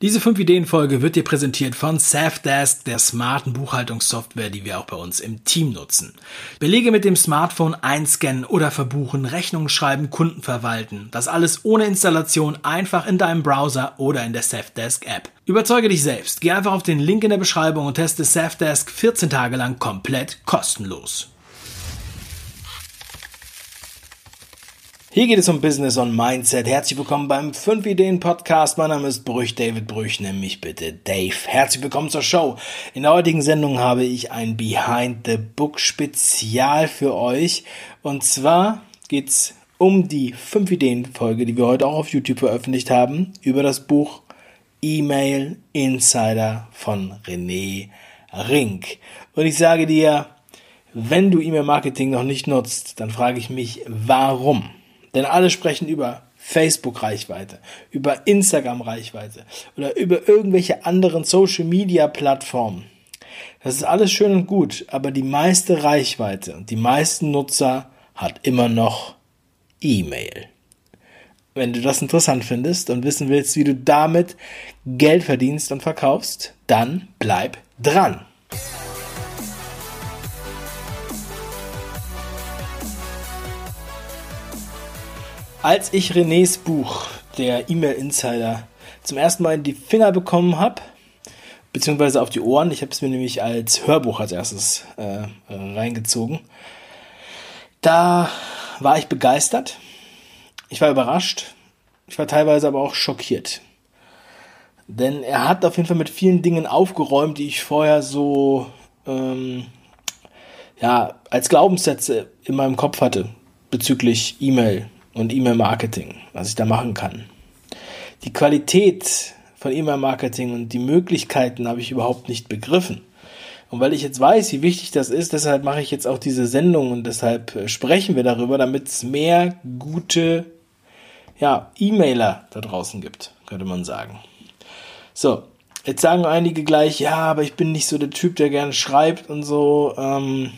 Diese 5-Ideen-Folge wird dir präsentiert von Safdesk, der smarten Buchhaltungssoftware, die wir auch bei uns im Team nutzen. Belege mit dem Smartphone einscannen oder verbuchen, Rechnungen schreiben, Kunden verwalten. Das alles ohne Installation einfach in deinem Browser oder in der Safdesk App. Überzeuge dich selbst. Geh einfach auf den Link in der Beschreibung und teste Safdesk 14 Tage lang komplett kostenlos. Hier geht es um Business und Mindset. Herzlich willkommen beim 5 Ideen Podcast. Mein Name ist Brüch, David Brüch, nenn mich bitte Dave. Herzlich willkommen zur Show. In der heutigen Sendung habe ich ein Behind the Book Spezial für euch. Und zwar geht's um die 5 Ideen Folge, die wir heute auch auf YouTube veröffentlicht haben, über das Buch E-Mail Insider von René Rink. Und ich sage dir, wenn du E-Mail Marketing noch nicht nutzt, dann frage ich mich, warum? Denn alle sprechen über Facebook-Reichweite, über Instagram-Reichweite oder über irgendwelche anderen Social-Media-Plattformen. Das ist alles schön und gut, aber die meiste Reichweite und die meisten Nutzer hat immer noch E-Mail. Wenn du das interessant findest und wissen willst, wie du damit Geld verdienst und verkaufst, dann bleib dran. Als ich Renés Buch, der E-Mail Insider, zum ersten Mal in die Finger bekommen habe, beziehungsweise auf die Ohren, ich habe es mir nämlich als Hörbuch als erstes äh, reingezogen, da war ich begeistert. Ich war überrascht. Ich war teilweise aber auch schockiert. Denn er hat auf jeden Fall mit vielen Dingen aufgeräumt, die ich vorher so ähm, ja, als Glaubenssätze in meinem Kopf hatte bezüglich E-Mail, und E-Mail-Marketing, was ich da machen kann. Die Qualität von E-Mail-Marketing und die Möglichkeiten habe ich überhaupt nicht begriffen. Und weil ich jetzt weiß, wie wichtig das ist, deshalb mache ich jetzt auch diese Sendung und deshalb äh, sprechen wir darüber, damit es mehr gute ja, E-Mailer da draußen gibt, könnte man sagen. So, jetzt sagen einige gleich, ja, aber ich bin nicht so der Typ, der gerne schreibt und so. Ähm,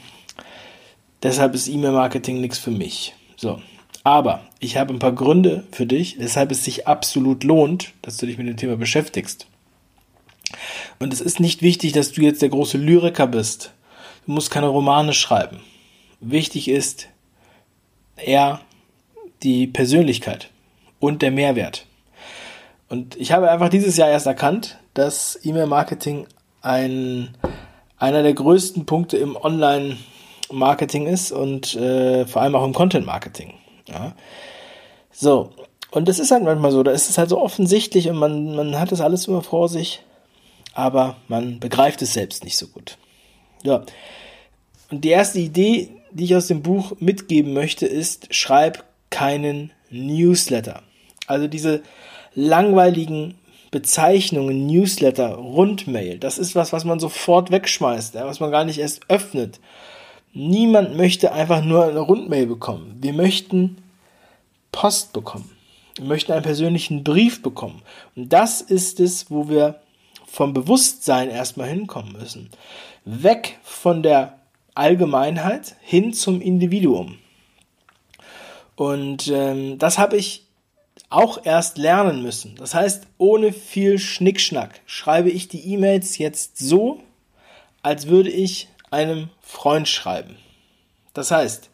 deshalb ist E-Mail-Marketing nichts für mich. So, aber ich habe ein paar Gründe für dich, weshalb es sich absolut lohnt, dass du dich mit dem Thema beschäftigst. Und es ist nicht wichtig, dass du jetzt der große Lyriker bist. Du musst keine Romane schreiben. Wichtig ist eher die Persönlichkeit und der Mehrwert. Und ich habe einfach dieses Jahr erst erkannt, dass E-Mail-Marketing ein, einer der größten Punkte im Online-Marketing ist und äh, vor allem auch im Content-Marketing. Ja. So, und das ist halt manchmal so, da ist es halt so offensichtlich und man, man hat das alles immer vor sich, aber man begreift es selbst nicht so gut. Ja. Und die erste Idee, die ich aus dem Buch mitgeben möchte, ist, schreib keinen Newsletter. Also diese langweiligen Bezeichnungen, Newsletter, Rundmail, das ist was, was man sofort wegschmeißt, was man gar nicht erst öffnet. Niemand möchte einfach nur eine Rundmail bekommen. Wir möchten Post bekommen. Wir möchten einen persönlichen Brief bekommen. Und das ist es, wo wir vom Bewusstsein erstmal hinkommen müssen. Weg von der Allgemeinheit hin zum Individuum. Und ähm, das habe ich auch erst lernen müssen. Das heißt, ohne viel Schnickschnack schreibe ich die E-Mails jetzt so, als würde ich einem Freund schreiben. Das heißt,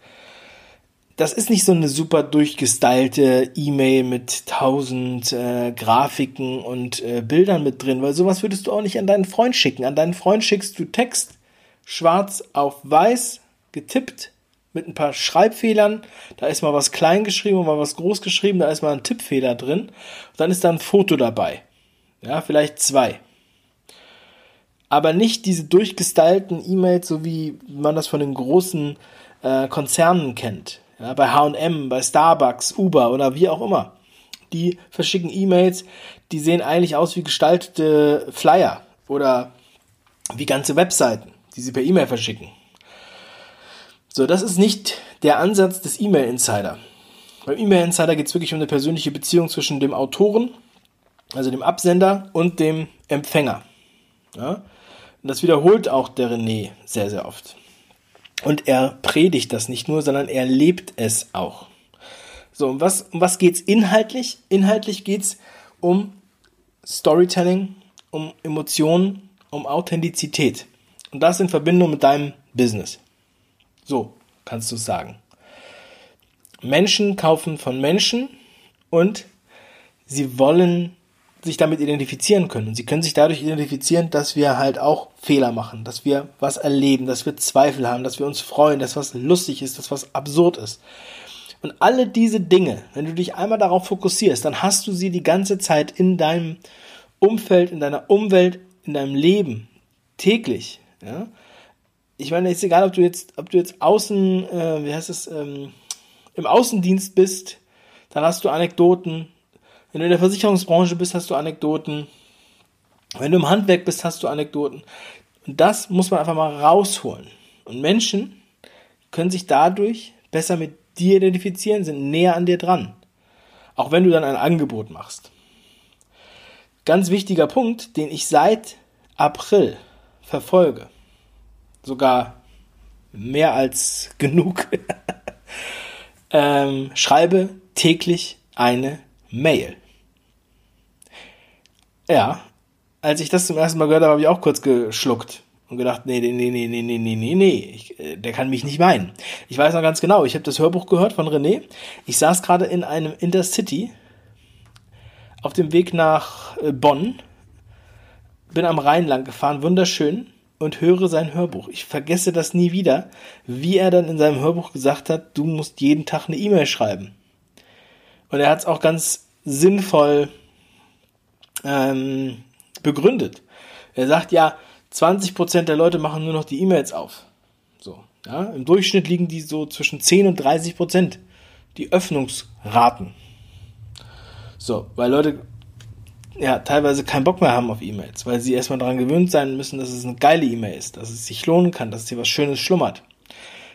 das ist nicht so eine super durchgestylte E-Mail mit tausend äh, Grafiken und äh, Bildern mit drin, weil sowas würdest du auch nicht an deinen Freund schicken. An deinen Freund schickst du Text schwarz auf weiß getippt mit ein paar Schreibfehlern. Da ist mal was klein geschrieben und mal was groß geschrieben, da ist mal ein Tippfehler drin. Und dann ist da ein Foto dabei. Ja, vielleicht zwei aber nicht diese durchgestylten E-Mails, so wie man das von den großen äh, Konzernen kennt. Ja, bei H&M, bei Starbucks, Uber oder wie auch immer. Die verschicken E-Mails, die sehen eigentlich aus wie gestaltete Flyer oder wie ganze Webseiten, die sie per E-Mail verschicken. So, das ist nicht der Ansatz des E-Mail-Insider. Beim E-Mail-Insider geht es wirklich um eine persönliche Beziehung zwischen dem Autoren, also dem Absender und dem Empfänger. Ja? Und das wiederholt auch der René sehr, sehr oft. Und er predigt das nicht nur, sondern er lebt es auch. So, um was, um was geht's inhaltlich? Inhaltlich geht's um Storytelling, um Emotionen, um Authentizität. Und das in Verbindung mit deinem Business. So kannst du sagen. Menschen kaufen von Menschen und sie wollen sich damit identifizieren können. Und sie können sich dadurch identifizieren, dass wir halt auch Fehler machen, dass wir was erleben, dass wir Zweifel haben, dass wir uns freuen, dass was lustig ist, dass was absurd ist. Und alle diese Dinge, wenn du dich einmal darauf fokussierst, dann hast du sie die ganze Zeit in deinem Umfeld, in deiner Umwelt, in deinem Leben, täglich. Ja? Ich meine, ist egal, ob du jetzt, ob du jetzt außen, äh, wie heißt es, ähm, im Außendienst bist, dann hast du Anekdoten, wenn du in der Versicherungsbranche bist, hast du Anekdoten. Wenn du im Handwerk bist, hast du Anekdoten. Und das muss man einfach mal rausholen. Und Menschen können sich dadurch besser mit dir identifizieren, sind näher an dir dran. Auch wenn du dann ein Angebot machst. Ganz wichtiger Punkt, den ich seit April verfolge. Sogar mehr als genug. ähm, schreibe täglich eine Mail. Ja, als ich das zum ersten Mal gehört habe, habe ich auch kurz geschluckt und gedacht, nee, nee, nee, nee, nee, nee, nee, nee, ich, äh, der kann mich nicht meinen. Ich weiß noch ganz genau, ich habe das Hörbuch gehört von René. Ich saß gerade in einem Intercity auf dem Weg nach äh, Bonn, bin am Rhein lang gefahren, wunderschön, und höre sein Hörbuch. Ich vergesse das nie wieder, wie er dann in seinem Hörbuch gesagt hat, du musst jeden Tag eine E-Mail schreiben. Und er hat es auch ganz sinnvoll ähm, begründet. Er sagt ja, 20% der Leute machen nur noch die E-Mails auf. So, ja, im Durchschnitt liegen die so zwischen 10 und 30%, die Öffnungsraten. So, weil Leute ja teilweise keinen Bock mehr haben auf E-Mails, weil sie erstmal daran gewöhnt sein müssen, dass es eine geile E-Mail ist, dass es sich lohnen kann, dass hier was Schönes schlummert.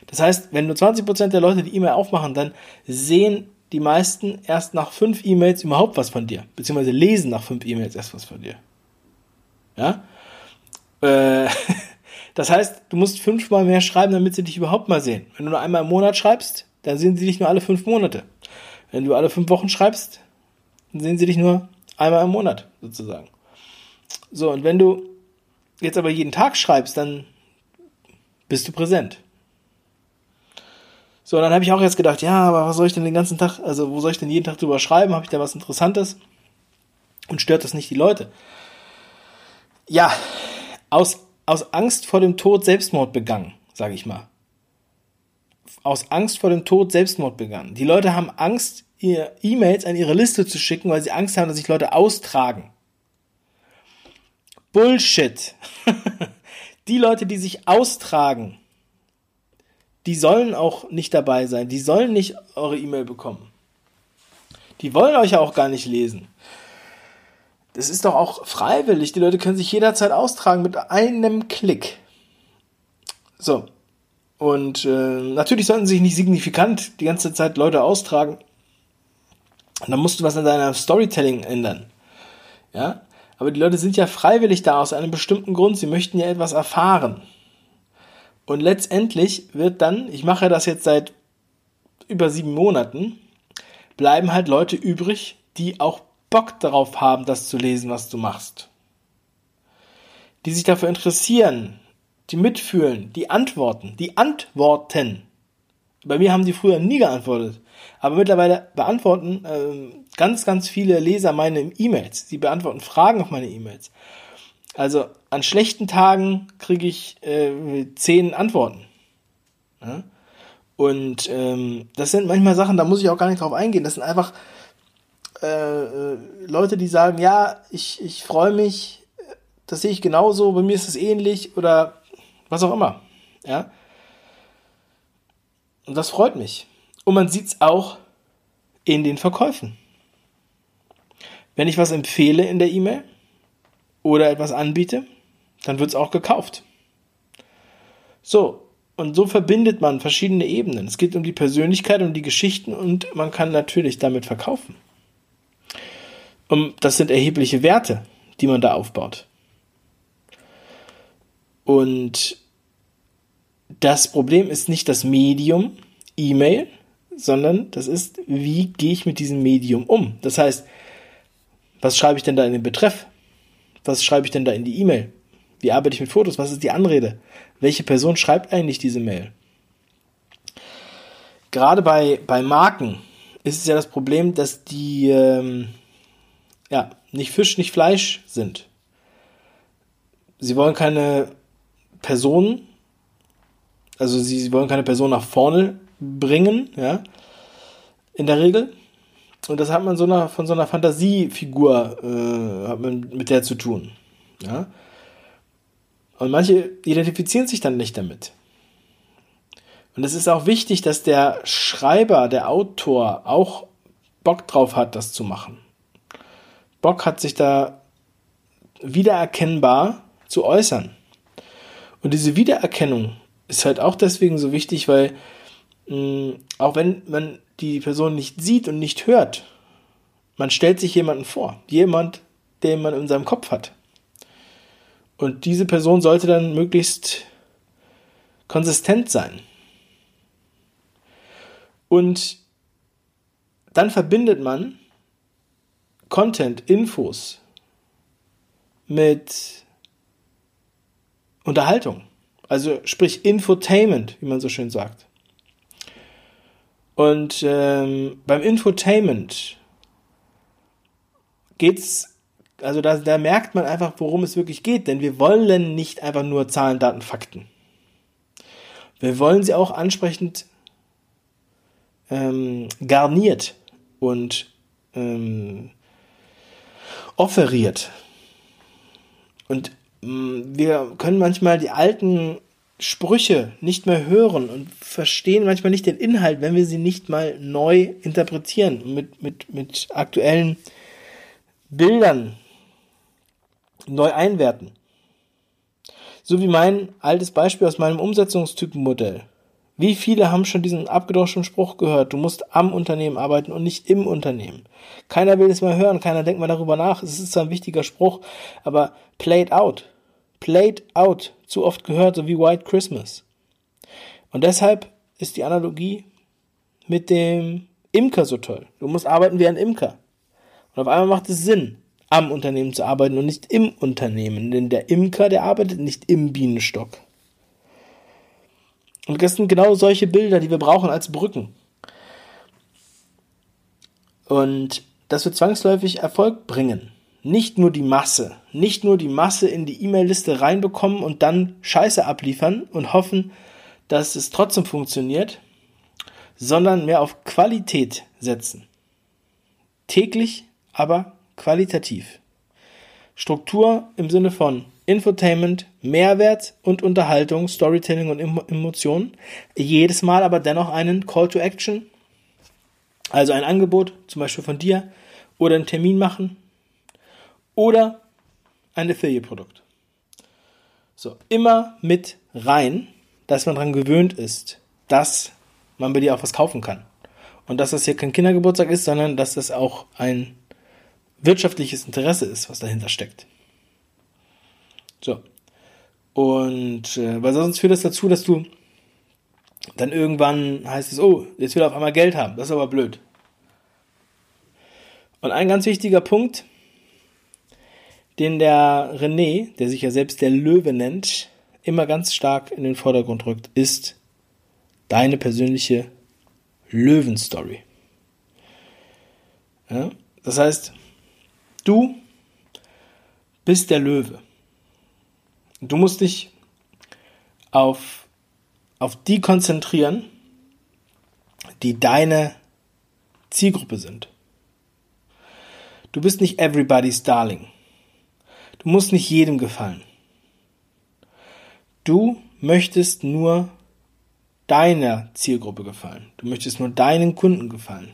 Das heißt, wenn nur 20% der Leute die E-Mail aufmachen, dann sehen die meisten erst nach fünf E-Mails überhaupt was von dir, beziehungsweise lesen nach fünf E-Mails erst was von dir. Ja? Äh, das heißt, du musst fünfmal mehr schreiben, damit sie dich überhaupt mal sehen. Wenn du nur einmal im Monat schreibst, dann sehen sie dich nur alle fünf Monate. Wenn du alle fünf Wochen schreibst, dann sehen sie dich nur einmal im Monat, sozusagen. So, und wenn du jetzt aber jeden Tag schreibst, dann bist du präsent. So, dann habe ich auch jetzt gedacht, ja, aber was soll ich denn den ganzen Tag, also wo soll ich denn jeden Tag drüber schreiben? Habe ich da was Interessantes? Und stört das nicht die Leute? Ja, aus, aus Angst vor dem Tod Selbstmord begangen, sage ich mal. Aus Angst vor dem Tod Selbstmord begangen. Die Leute haben Angst, ihr E-Mails an ihre Liste zu schicken, weil sie Angst haben, dass sich Leute austragen. Bullshit. die Leute, die sich austragen, die sollen auch nicht dabei sein. Die sollen nicht eure E-Mail bekommen. Die wollen euch ja auch gar nicht lesen. Das ist doch auch freiwillig. Die Leute können sich jederzeit austragen mit einem Klick. So. Und äh, natürlich sollten sich nicht signifikant die ganze Zeit Leute austragen. Und dann musst du was an deiner Storytelling ändern. Ja? Aber die Leute sind ja freiwillig da aus einem bestimmten Grund. Sie möchten ja etwas erfahren. Und letztendlich wird dann, ich mache das jetzt seit über sieben Monaten, bleiben halt Leute übrig, die auch Bock darauf haben, das zu lesen, was du machst. Die sich dafür interessieren, die mitfühlen, die antworten, die antworten. Bei mir haben die früher nie geantwortet. Aber mittlerweile beantworten äh, ganz, ganz viele Leser meine E-Mails. Sie beantworten Fragen auf meine E-Mails. Also an schlechten Tagen kriege ich äh, zehn Antworten. Ja? Und ähm, das sind manchmal Sachen, da muss ich auch gar nicht drauf eingehen. Das sind einfach äh, äh Leute, die sagen, ja, ich, ich freue mich, das sehe ich genauso, bei mir ist es ähnlich oder was auch immer. Ja. Und das freut mich. Und man sieht es auch in den Verkäufen. Wenn ich was empfehle in der E-Mail, oder etwas anbiete, dann wird es auch gekauft. So, und so verbindet man verschiedene Ebenen. Es geht um die Persönlichkeit, um die Geschichten und man kann natürlich damit verkaufen. Und das sind erhebliche Werte, die man da aufbaut. Und das Problem ist nicht das Medium, E-Mail, sondern das ist, wie gehe ich mit diesem Medium um? Das heißt, Was schreibe ich denn da in den Betreff? Was schreibe ich denn da in die E-Mail? Wie arbeite ich mit Fotos? Was ist die Anrede? Welche Person schreibt eigentlich diese Mail? Gerade bei, bei Marken ist es ja das Problem, dass die ähm, ja, nicht Fisch, nicht Fleisch sind. Sie wollen keine Person, also sie, sie wollen keine Person nach vorne bringen, ja, in der Regel. Und das hat man so einer, von so einer Fantasiefigur, äh, hat man mit der zu tun. Ja? Und manche identifizieren sich dann nicht damit. Und es ist auch wichtig, dass der Schreiber, der Autor auch Bock drauf hat, das zu machen. Bock hat, sich da wiedererkennbar zu äußern. Und diese Wiedererkennung ist halt auch deswegen so wichtig, weil mh, mm, auch wenn man die Person nicht sieht und nicht hört, man stellt sich jemanden vor, jemand, den man in seinem Kopf hat. Und diese Person sollte dann möglichst konsistent sein. Und dann verbindet man Content, Infos mit Unterhaltung. Also sprich Infotainment, wie man so schön sagt. Und ähm, beim Infotainment geht's, also da, da merkt man einfach, worum es wirklich geht, denn wir wollen nicht einfach nur Zahlen, Daten, Fakten. Wir wollen sie auch ansprechend ähm, garniert und ähm, offeriert. Und mh, mm, wir können manchmal die alten Sprüche nicht mehr hören und verstehen manchmal nicht den Inhalt, wenn wir sie nicht mal neu interpretieren, mit, mit, mit aktuellen Bildern neu einwerten. So wie mein altes Beispiel aus meinem Umsetzungstypenmodell. Wie viele haben schon diesen abgedroschenen Spruch gehört, du musst am Unternehmen arbeiten und nicht im Unternehmen. Keiner will es mal hören, keiner denkt mal darüber nach. Es ist zwar ein wichtiger Spruch, aber play it out. Played out, zu oft gehört, so wie White Christmas. Und deshalb ist die Analogie mit dem Imker so toll. Du musst arbeiten wie ein Imker. Und auf einmal macht es Sinn, am Unternehmen zu arbeiten und nicht im Unternehmen. Denn der Imker, der arbeitet nicht im Bienenstock. Und das sind genau solche Bilder, die wir brauchen als Brücken. Und das wird zwangsläufig Erfolg bringen nicht nur die Masse, nicht nur die Masse in die E-Mail-Liste reinbekommen und dann Scheiße abliefern und hoffen, dass es trotzdem funktioniert, sondern mehr auf Qualität setzen. Täglich, aber qualitativ. Struktur im Sinne von Infotainment, Mehrwert und Unterhaltung, Storytelling und Emotionen. Jedes Mal aber dennoch einen Call to Action, also ein Angebot, zum Beispiel von dir, oder einen Termin machen, oder ein Affiliate-Produkt. So, immer mit rein, dass man daran gewöhnt ist, dass man bei dir auch was kaufen kann. Und dass das hier kein Kindergeburtstag ist, sondern dass das auch ein wirtschaftliches Interesse ist, was dahinter steckt. So. Und äh, weil sonst führt das dazu, dass du dann irgendwann heißt es, oh, jetzt will er auf einmal Geld haben. Das ist aber blöd. Und ein ganz wichtiger Punkt, den der René, der sich ja selbst der Löwe nennt, immer ganz stark in den Vordergrund rückt, ist deine persönliche Löwenstory. Ja? Das heißt, du bist der Löwe. Du musst dich auf, auf die konzentrieren, die deine Zielgruppe sind. Du bist nicht everybody's darling. Du musst nicht jedem gefallen. Du möchtest nur deiner Zielgruppe gefallen. Du möchtest nur deinen Kunden gefallen.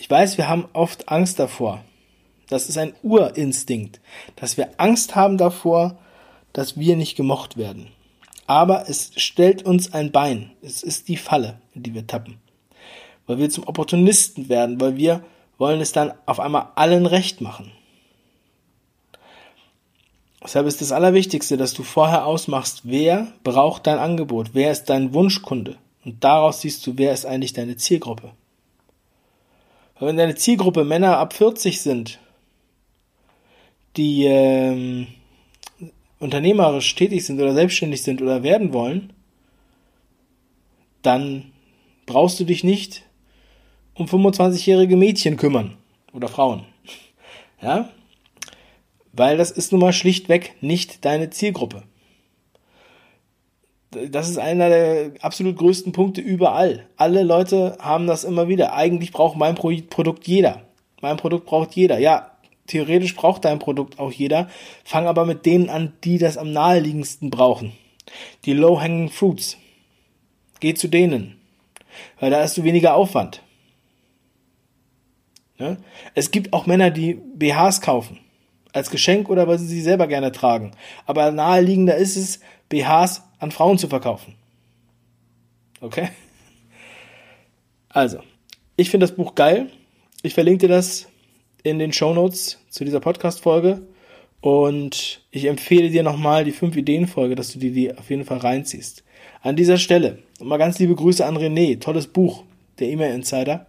Ich weiß, wir haben oft Angst davor. Das ist ein Urinstinkt, dass wir Angst haben davor, dass wir nicht gemocht werden. Aber es stellt uns ein Bein. Es ist die Falle, in die wir tappen. Weil wir zum Opportunisten werden, weil wir wollen es dann auf einmal allen recht machen. Deshalb ist das Allerwichtigste, dass du vorher ausmachst, wer braucht dein Angebot, wer ist dein Wunschkunde. Und daraus siehst du, wer ist eigentlich deine Zielgruppe. Aber wenn deine Zielgruppe Männer ab 40 sind, die ähm, unternehmerisch tätig sind oder selbstständig sind oder werden wollen, dann brauchst du dich nicht um 25-jährige Mädchen kümmern oder Frauen. Ja? Weil das ist nun mal schlichtweg nicht deine Zielgruppe. Das ist einer der absolut größten Punkte überall. Alle Leute haben das immer wieder. Eigentlich braucht mein Produkt jeder. Mein Produkt braucht jeder. Ja, theoretisch braucht dein Produkt auch jeder. Fang aber mit denen an, die das am naheliegendsten brauchen. Die low-hanging fruits. Geh zu denen. Weil da hast du weniger Aufwand. Ne? Es gibt auch Männer, die BHs kaufen. Als Geschenk oder weil sie sie selber gerne tragen. Aber naheliegender ist es, BHs an Frauen zu verkaufen. Okay? Also, ich finde das Buch geil. Ich verlinke dir das in den Show Notes zu dieser Podcast-Folge. Und ich empfehle dir nochmal die 5-Ideen-Folge, dass du dir die auf jeden Fall reinziehst. An dieser Stelle mal ganz liebe Grüße an René. Tolles Buch, der E-Mail Insider.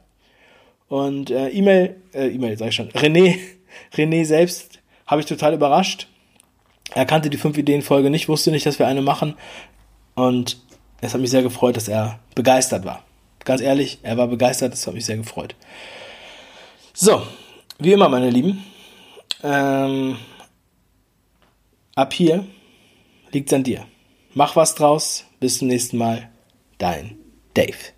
Und äh, E-Mail, äh, E-Mail sag ich schon, René, René selbst habe ich total überrascht. Er kannte die 5-Ideen-Folge nicht, wusste nicht, dass wir eine machen. Und es hat mich sehr gefreut, dass er begeistert war. Ganz ehrlich, er war begeistert, das hat mich sehr gefreut. So, wie immer, meine Lieben, ähm, ab hier liegt's an dir. Mach was draus. Bis zum nächsten Mal. Dein Dave.